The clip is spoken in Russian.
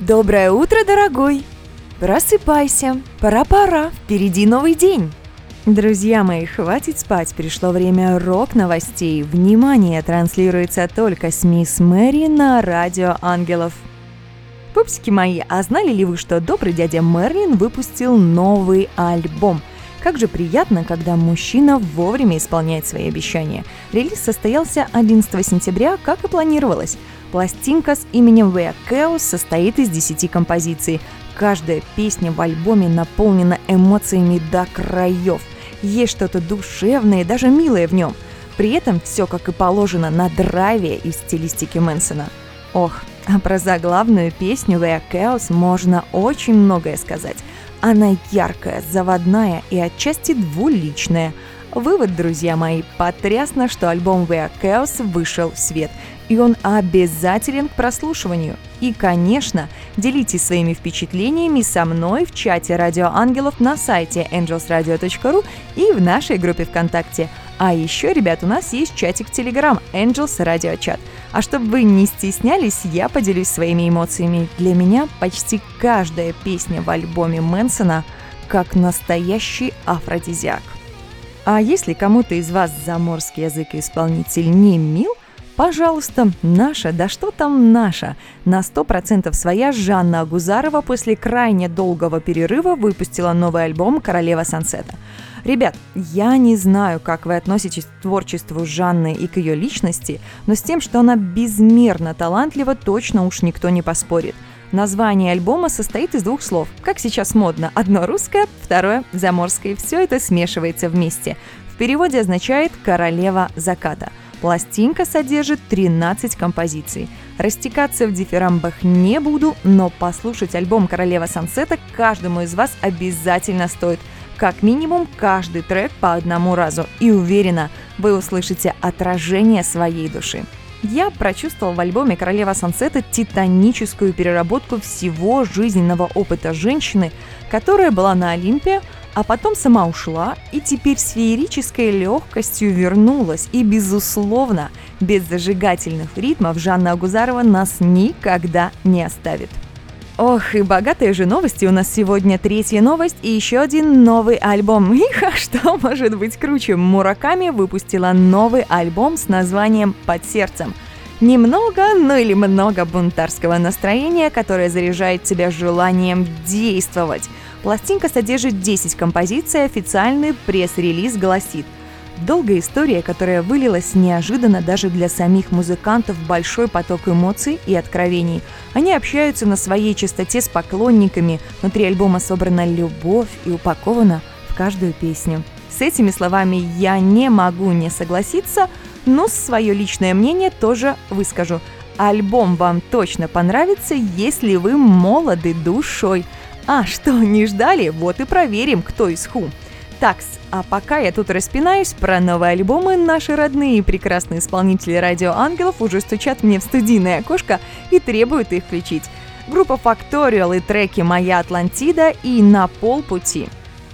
Доброе утро, дорогой! Просыпайся, пора-пора, впереди новый день! Друзья мои, хватит спать, пришло время рок-новостей. Внимание, транслируется только с мисс Мэри на Радио Ангелов. Пупсики мои, а знали ли вы, что добрый дядя Мерлин выпустил новый альбом – как же приятно, когда мужчина вовремя исполняет свои обещания. Релиз состоялся 11 сентября, как и планировалось. Пластинка с именем Wea Chaos состоит из 10 композиций. Каждая песня в альбоме наполнена эмоциями до краев. Есть что-то душевное и даже милое в нем. При этом все, как и положено, на драйве и стилистике Мэнсона. Ох, а про заглавную песню Wea Chaos можно очень многое сказать. Она яркая, заводная и отчасти двуличная. Вывод, друзья мои, потрясно, что альбом We Are Chaos вышел в свет, и он обязателен к прослушиванию. И, конечно, делитесь своими впечатлениями со мной в чате Радио Ангелов на сайте angelsradio.ru и в нашей группе ВКонтакте. А еще, ребят, у нас есть чатик Telegram Angels Radio Chat – а чтобы вы не стеснялись, я поделюсь своими эмоциями. Для меня почти каждая песня в альбоме Мэнсона как настоящий афродизиак. А если кому-то из вас заморский язык и исполнитель не мил, Пожалуйста, наша, да что там наша? На 100% своя Жанна Агузарова после крайне долгого перерыва выпустила новый альбом «Королева Сансета». Ребят, я не знаю, как вы относитесь к творчеству Жанны и к ее личности, но с тем, что она безмерно талантлива, точно уж никто не поспорит. Название альбома состоит из двух слов. Как сейчас модно. Одно русское, второе заморское. Все это смешивается вместе. В переводе означает «королева заката». Пластинка содержит 13 композиций. Растекаться в дифирамбах не буду, но послушать альбом «Королева Сансета» каждому из вас обязательно стоит – как минимум каждый трек по одному разу, и уверена, вы услышите отражение своей души. Я прочувствовал в альбоме «Королева Сансета» титаническую переработку всего жизненного опыта женщины, которая была на Олимпе, а потом сама ушла и теперь с феерической легкостью вернулась. И, безусловно, без зажигательных ритмов Жанна Агузарова нас никогда не оставит. Ох, и богатые же новости. У нас сегодня третья новость и еще один новый альбом. Их, а что может быть круче? Мураками выпустила новый альбом с названием «Под сердцем». Немного, ну или много бунтарского настроения, которое заряжает тебя желанием действовать. Пластинка содержит 10 композиций, официальный пресс-релиз гласит – Долгая история, которая вылилась неожиданно даже для самих музыкантов большой поток эмоций и откровений. Они общаются на своей частоте с поклонниками, внутри альбома собрана любовь и упакована в каждую песню. С этими словами я не могу не согласиться, но свое личное мнение тоже выскажу. Альбом вам точно понравится, если вы молоды душой. А что, не ждали? Вот и проверим, кто из ху. Такс, а пока я тут распинаюсь, про новые альбомы наши родные и прекрасные исполнители радио Ангелов уже стучат мне в студийное окошко и требуют их включить. Группа Factorial и треки «Моя Атлантида» и «На полпути».